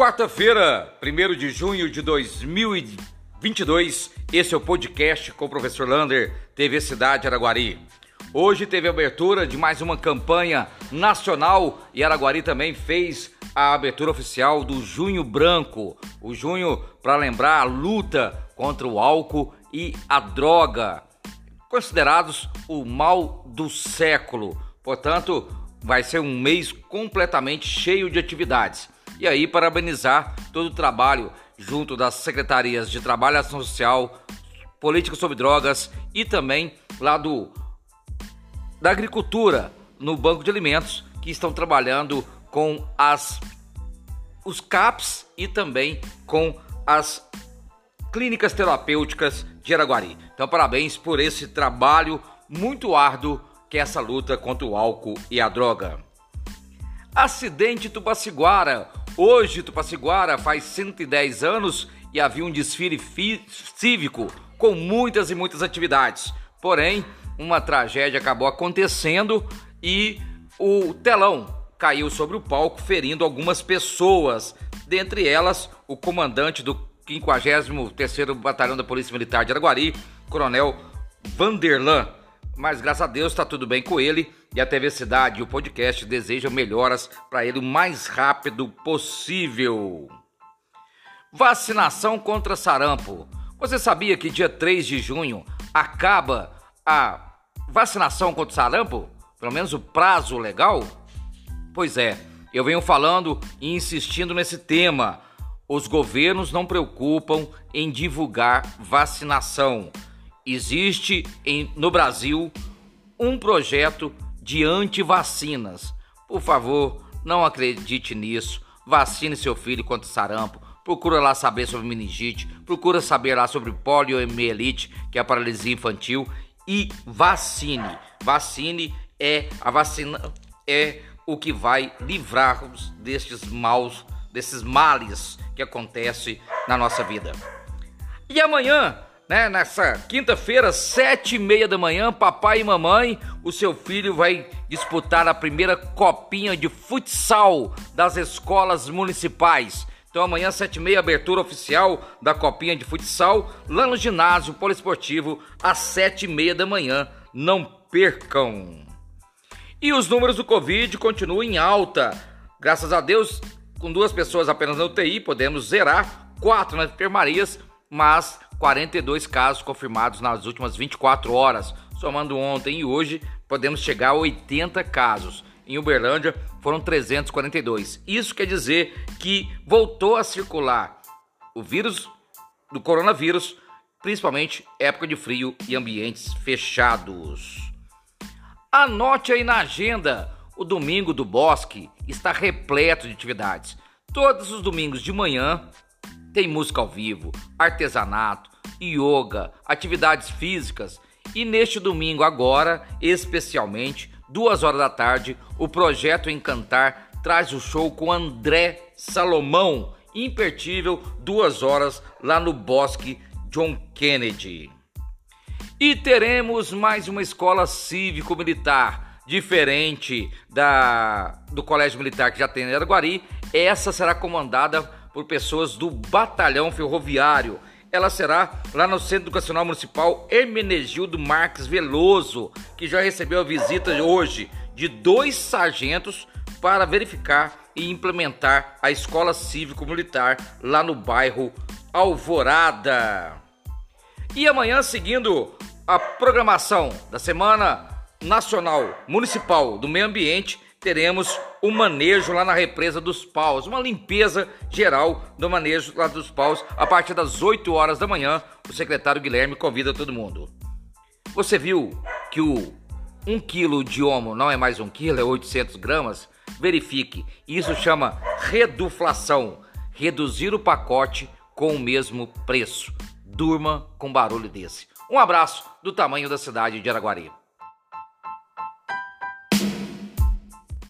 Quarta-feira, 1 de junho de 2022, esse é o podcast com o professor Lander, TV Cidade Araguari. Hoje teve a abertura de mais uma campanha nacional e Araguari também fez a abertura oficial do Junho Branco. O junho para lembrar a luta contra o álcool e a droga, considerados o mal do século. Portanto, vai ser um mês completamente cheio de atividades. E aí, parabenizar todo o trabalho junto das secretarias de Trabalho Ação Social, Política sobre Drogas e também lá do da Agricultura no Banco de Alimentos que estão trabalhando com as os CAPs e também com as clínicas terapêuticas de Araguari. Então, parabéns por esse trabalho muito árduo que é essa luta contra o álcool e a droga. Acidente Tupaciguara. Hoje, Tupaciguara faz 110 anos e havia um desfile cívico com muitas e muitas atividades. Porém, uma tragédia acabou acontecendo e o telão caiu sobre o palco, ferindo algumas pessoas, dentre elas o comandante do 53º Batalhão da Polícia Militar de Araguari, Coronel Vanderlan. Mas graças a Deus está tudo bem com ele e a TV Cidade e o podcast desejam melhoras para ele o mais rápido possível. Vacinação contra sarampo. Você sabia que dia 3 de junho acaba a vacinação contra sarampo? Pelo menos o prazo legal? Pois é, eu venho falando e insistindo nesse tema. Os governos não preocupam em divulgar vacinação. Existe em, no Brasil um projeto de antivacinas. Por favor, não acredite nisso. Vacine seu filho contra sarampo. Procura lá saber sobre meningite, procura saber lá sobre poliomielite, que é a paralisia infantil e vacine. Vacine é a vacina é o que vai livrar-nos destes maus, desses males que acontece na nossa vida. E amanhã né? Nessa quinta-feira, sete e meia da manhã, papai e mamãe, o seu filho vai disputar a primeira copinha de futsal das escolas municipais. Então amanhã, sete e meia, abertura oficial da copinha de futsal lá no ginásio poliesportivo às sete e meia da manhã. Não percam! E os números do Covid continuam em alta. Graças a Deus, com duas pessoas apenas na UTI, podemos zerar quatro nas enfermarias, mas 42 casos confirmados nas últimas 24 horas. Somando ontem e hoje, podemos chegar a 80 casos. Em Uberlândia foram 342. Isso quer dizer que voltou a circular o vírus do coronavírus, principalmente época de frio e ambientes fechados. Anote aí na agenda: o domingo do bosque está repleto de atividades. Todos os domingos de manhã tem música ao vivo, artesanato, yoga, atividades físicas e neste domingo agora, especialmente, duas horas da tarde, o projeto Encantar traz o show com André Salomão, imperdível, duas horas lá no Bosque John Kennedy. E teremos mais uma escola cívico-militar, diferente da do Colégio Militar que já tem em Araguari. Essa será comandada por pessoas do Batalhão Ferroviário ela será lá no Centro Educacional Municipal Hermenegildo Marques Veloso, que já recebeu a visita hoje de dois sargentos para verificar e implementar a escola cívico-militar lá no bairro Alvorada. E amanhã, seguindo a programação da Semana Nacional Municipal do Meio Ambiente, teremos o manejo lá na represa dos paus, uma limpeza geral do manejo lá dos paus a partir das 8 horas da manhã. O secretário Guilherme convida todo mundo. Você viu que o 1 quilo de homo não é mais 1 quilo, é 800 gramas? Verifique, isso chama reduflação, reduzir o pacote com o mesmo preço. Durma com barulho desse. Um abraço do tamanho da cidade de Araguari.